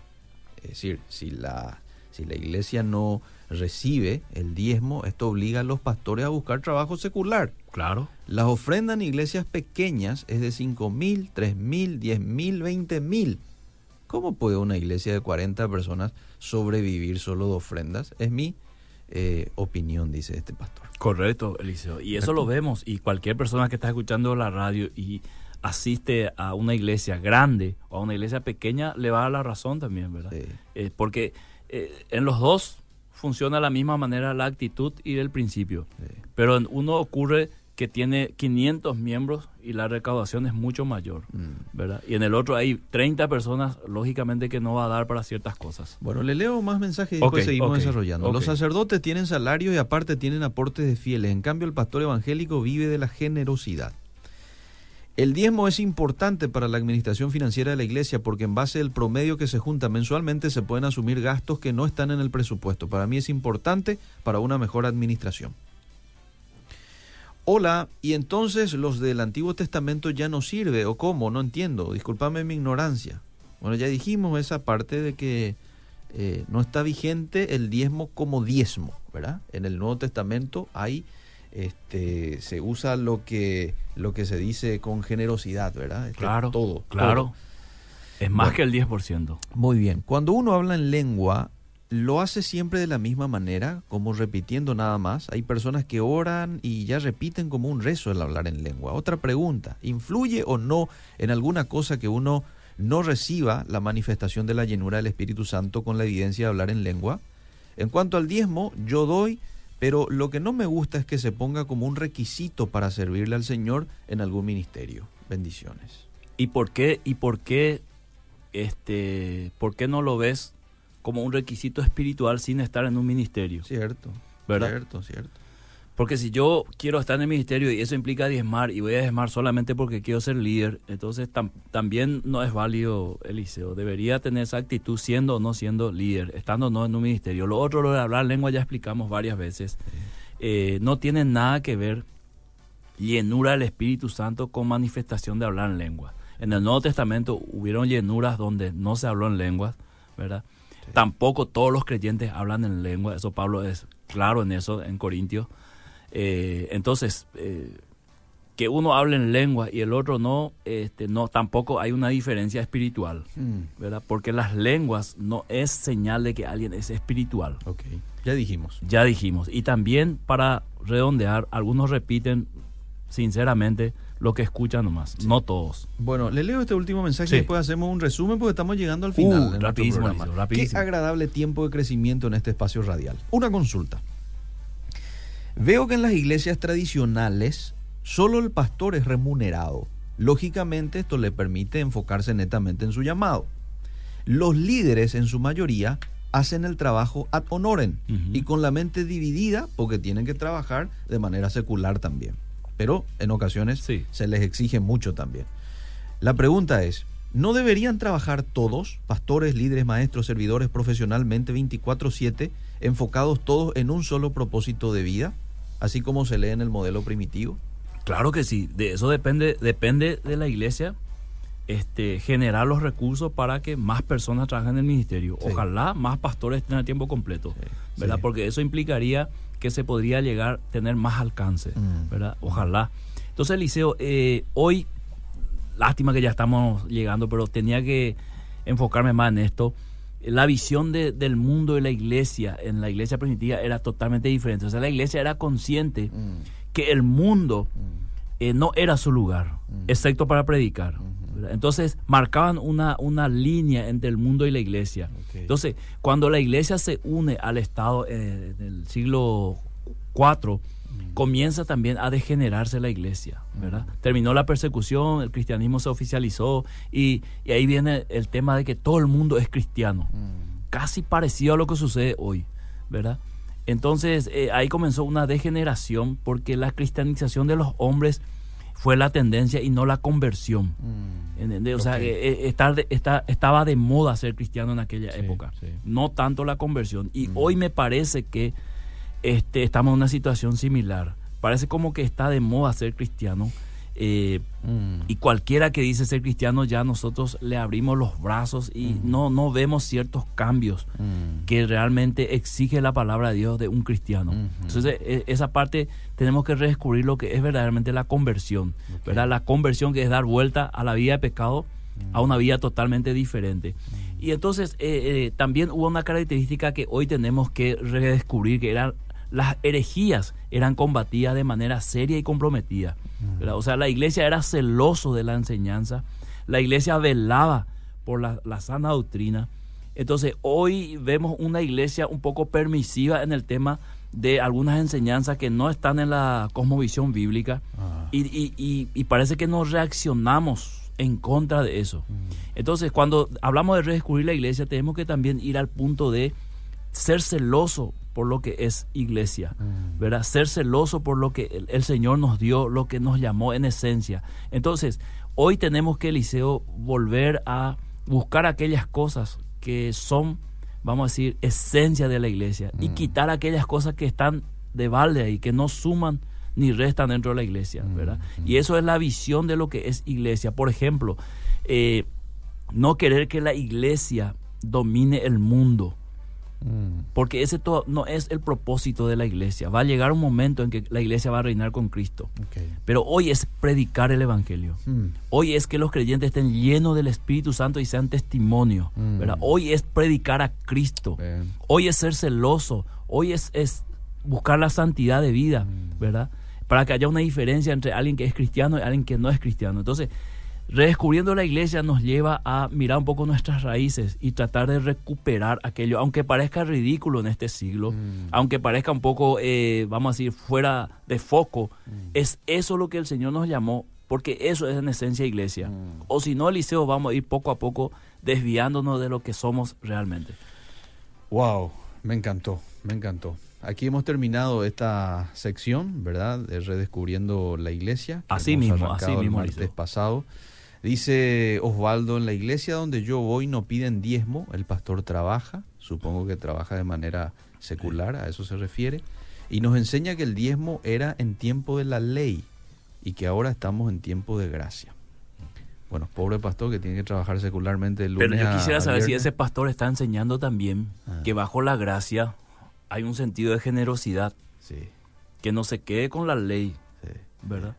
es decir, si la, si la iglesia no recibe el diezmo, esto obliga a los pastores a buscar trabajo secular. Claro. Las ofrendas en iglesias pequeñas es de 5 mil, 3 mil, 10 mil, 20 mil. ¿Cómo puede una iglesia de 40 personas sobrevivir solo de ofrendas? Es mi eh, opinión, dice este pastor. Correcto, Eliseo. Y eso lo vemos. Y cualquier persona que está escuchando la radio y asiste a una iglesia grande o a una iglesia pequeña, le va a dar la razón también, ¿verdad? Sí. Eh, porque eh, en los dos funciona de la misma manera la actitud y el principio. Sí. Pero en uno ocurre que tiene 500 miembros y la recaudación es mucho mayor, Mm. ¿verdad? Y en el otro hay 30 personas, lógicamente que no va a dar para ciertas cosas. Bueno, le leo más mensajes y después seguimos desarrollando. Los sacerdotes tienen salarios y aparte tienen aportes de fieles. En cambio, el pastor evangélico vive de la generosidad. El diezmo es importante para la administración financiera de la iglesia porque en base al promedio que se junta mensualmente se pueden asumir gastos que no están en el presupuesto. Para mí es importante para una mejor administración. Hola, y entonces los del Antiguo Testamento ya no sirve, o cómo, no entiendo, discúlpame mi ignorancia. Bueno, ya dijimos esa parte de que eh, no está vigente el diezmo como diezmo, ¿verdad? En el Nuevo Testamento hay, este, se usa lo que, lo que se dice con generosidad, ¿verdad? Este, Claro, todo, claro. todo. Es más Bueno. que el 10%. Muy bien. Cuando uno habla en lengua, lo hace siempre de la misma manera, como repitiendo nada más. Hay personas que oran y ya repiten como un rezo el hablar en lengua. Otra pregunta, ¿influye o no en alguna cosa que uno no reciba la manifestación de la llenura del Espíritu Santo con la evidencia de hablar en lengua? En cuanto al diezmo, yo doy, pero lo que no me gusta es que se ponga como un requisito para servirle al Señor en algún ministerio. Bendiciones. ¿Y por qué, y por qué, este, por qué no lo ves como un requisito espiritual sin estar en un ministerio? Cierto. ¿Verdad? Cierto, cierto. Porque si yo quiero estar en el ministerio y eso implica diezmar y voy a diezmar solamente porque quiero ser líder, entonces tam- también no es válido Eliseo. Debería tener esa actitud siendo o no siendo líder, estando o no en un ministerio. Lo otro, lo de hablar lengua, ya explicamos varias veces. Eh, no tiene nada que ver llenura del Espíritu Santo con manifestación de hablar en lengua. En el Nuevo Testamento hubieron llenuras donde no se habló en lenguas, ¿verdad? Tampoco todos los creyentes hablan en lengua, eso Pablo es claro en eso en Corintios. Eh, entonces, eh, que uno hable en lengua y el otro no, este, no, tampoco hay una diferencia espiritual, Mm, ¿verdad? Porque las lenguas no es señal de que alguien es espiritual. ok, ya dijimos. Ya dijimos. Y también para redondear, algunos repiten sinceramente lo que escuchan nomás, no todos. Bueno, le leo este último mensaje Sí. y después hacemos un resumen porque estamos llegando al final. Uh, de nuestro rapidísimo, programa. Eliseo, rapidísimo. Qué agradable tiempo de crecimiento en este espacio radial. Una consulta. Veo que en las iglesias tradicionales solo el pastor es remunerado. Lógicamente esto le permite enfocarse netamente en su llamado. Los líderes en su mayoría hacen el trabajo ad honorem y con la mente dividida porque tienen que trabajar de manera secular también. Pero en ocasiones Sí. se les exige mucho también. La pregunta es, ¿no deberían trabajar todos, pastores, líderes, maestros, servidores, profesionalmente 24/7, enfocados todos en un solo propósito de vida, así como se lee en el modelo primitivo? Claro que sí, de eso depende, depende de la iglesia, este, generar los recursos para que más personas trabajen en el ministerio. Sí. Ojalá más pastores estén a tiempo completo, Sí, ¿verdad? Porque eso implicaría que se podría llegar a tener más alcance, Mm. ¿verdad? Ojalá. Entonces, Eliseo, eh, hoy, lástima que ya estamos llegando, pero tenía que enfocarme más en esto. La visión de- del mundo de la iglesia, en la iglesia primitiva, era totalmente diferente. O sea, la iglesia era consciente Mm, que el mundo mm, eh, no era su lugar, excepto para predicar. Entonces marcaban una, una línea entre el mundo y la iglesia. Entonces, cuando la iglesia se une al Estado eh, del siglo IV, comienza también a degenerarse la iglesia, ¿verdad? Terminó la persecución, el cristianismo se oficializó y, y ahí viene el tema de que todo el mundo es cristiano mm, casi parecido a lo que sucede hoy, ¿verdad? Entonces eh, ahí comenzó una degeneración porque la cristianización de los hombres fue la tendencia y no la conversión. mm. ¿Entendés? O sea, Ok. eh, estar estaba de moda ser cristiano en aquella Sí, época, sí. no tanto la conversión. Y Mm. hoy me parece que este, estamos en una situación similar. Parece como que está de moda ser cristiano. Eh, Mm. y cualquiera que dice ser cristiano ya nosotros le abrimos los brazos y Mm. no, no vemos ciertos cambios Mm. que realmente exige la palabra de Dios de un cristiano. Ujú. Entonces, e- esa parte tenemos que redescubrir lo que es verdaderamente la conversión. ¿verdad? La conversión que es dar vuelta a la vida de pecado a una vida totalmente diferente. Y entonces, eh, eh, también hubo una característica que hoy tenemos que redescubrir, que eran las herejías eran combatidas de manera seria y comprometida. ¿verdad? O sea, la iglesia era celoso de la enseñanza, la iglesia velaba por la, la sana doctrina. Entonces, hoy vemos una iglesia un poco permisiva en el tema de algunas enseñanzas que no están en la cosmovisión bíblica Ah. y, y- y- y parece que nos reaccionamos en contra de eso. Mm. Entonces, cuando hablamos de redescubrir la iglesia, tenemos que también ir al punto de ser celoso por lo que es iglesia, Mm. ¿verdad? Ser celoso por lo que el, el Señor nos dio, lo que nos llamó en esencia. Entonces, hoy tenemos que, Eliseo, volver a buscar aquellas cosas que son, vamos a decir, esencia de la iglesia y Mm. quitar aquellas cosas que están de balde ahí, que no suman ni restan dentro de la iglesia, Mm, ¿verdad? mm. Y eso es la visión de lo que es iglesia. Por ejemplo, eh, no querer que la iglesia domine el mundo. Porque ese todo no es el propósito de la iglesia. Va a llegar un momento en que la iglesia va a reinar con Cristo. Pero hoy es predicar el evangelio. Mm. Hoy es que los creyentes estén llenos del Espíritu Santo y sean testimonio. Mm. ¿verdad? Hoy es predicar a Cristo. Bien. Hoy es ser celoso. Hoy es, es buscar la santidad de vida, Mm. ¿verdad? Para que haya una diferencia entre alguien que es cristiano y alguien que no es cristiano. Entonces, redescubriendo la iglesia nos lleva a mirar un poco nuestras raíces y tratar de recuperar aquello, aunque parezca ridículo en este siglo, Mm. aunque parezca un poco, eh, vamos a decir, fuera de foco, es eso lo que el Señor nos llamó, porque eso es en esencia iglesia. Mm. O si no, Eliseo, vamos a ir poco a poco desviándonos de lo que somos realmente. Wow, me encantó, me encantó. Aquí hemos terminado esta sección, ¿verdad? De redescubriendo la iglesia. que Así hemos mismo, así el mismo, martes Eliseo. pasado. Dice Osvaldo, en la iglesia donde yo voy no piden diezmo, el pastor trabaja, supongo que trabaja de manera secular, a eso se refiere, y nos enseña que el diezmo era en tiempo de la ley y que ahora estamos en tiempo de gracia. Bueno, pobre pastor que tiene que trabajar secularmente el lunes Pero yo quisiera a saber si ese pastor está enseñando también Ah. que bajo la gracia hay un sentido de generosidad, Sí, que no se quede con la ley, sí, ¿verdad?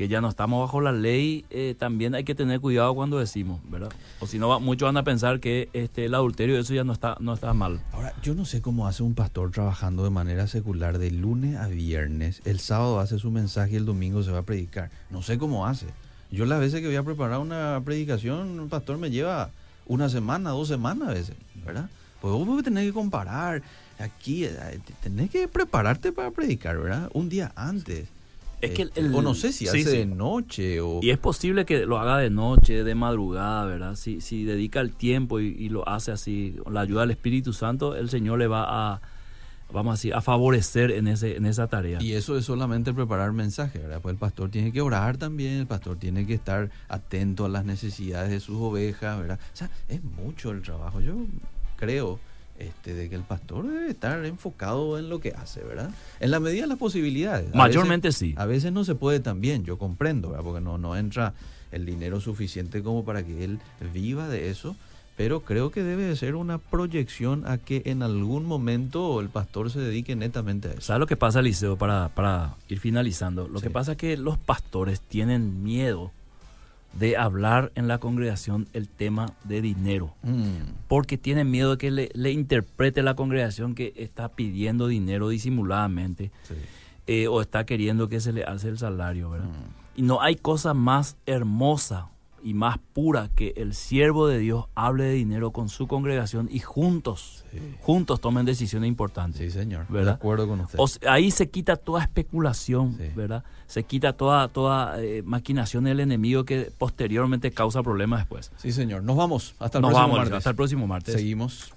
Que ya no estamos bajo la ley, eh, también hay que tener cuidado cuando decimos, ¿verdad? O si no, muchos van a pensar que este, el adulterio, eso ya no está, no está mal. Ahora, yo no sé cómo hace un pastor trabajando de manera secular de lunes a viernes. El sábado hace su mensaje y el domingo se va a predicar. No sé cómo hace. Yo las veces que voy a preparar una predicación, un pastor me lleva una semana, dos semanas a veces, ¿verdad? Pues vos tenés que comparar. Aquí, eh, tenés que prepararte para predicar, ¿verdad? Un día antes. Es que Este, el- o no sé si sí, hace sí. de noche o... Y es posible que lo haga de noche, de madrugada, ¿verdad? Si, si dedica el tiempo y, y lo hace así, con la ayuda del Espíritu Santo, el Señor le va a, vamos a decir, a favorecer en, ese, en esa tarea. Y eso es solamente preparar mensaje, ¿verdad? Pues el pastor tiene que orar también, el pastor tiene que estar atento a las necesidades de sus ovejas, ¿verdad? O sea, es mucho el trabajo. Yo creo este, de que el pastor debe estar enfocado en lo que hace, ¿verdad? En la medida de las posibilidades. A Mayormente veces- sí. A veces no se puede también, yo comprendo, ¿verdad? Porque no, no entra el dinero suficiente como para que él viva de eso, pero creo que debe de ser una proyección a que en algún momento el pastor se dedique netamente a eso. ¿Sabes lo que pasa, Liceo, para, para ir finalizando? Lo Sí. que pasa es que los pastores tienen miedo de hablar en la congregación el tema de dinero. Mm, Porque tienen miedo de que le, le interprete la congregación que está pidiendo dinero disimuladamente sí. eh, o está queriendo que se le alce el salario, ¿verdad? Mm. Y no hay cosa más hermosa y más pura que el siervo de Dios hable de dinero con su congregación y juntos, Sí. juntos tomen decisiones importantes. Sí, señor. ¿Verdad? De acuerdo con usted. O sea, ahí se quita toda especulación, Sí. ¿verdad? Se quita toda, toda eh, maquinación del enemigo que posteriormente causa problemas después. Sí, señor. Nos vamos. Hasta el Nos próximo vamos, martes. hasta el próximo martes. Seguimos.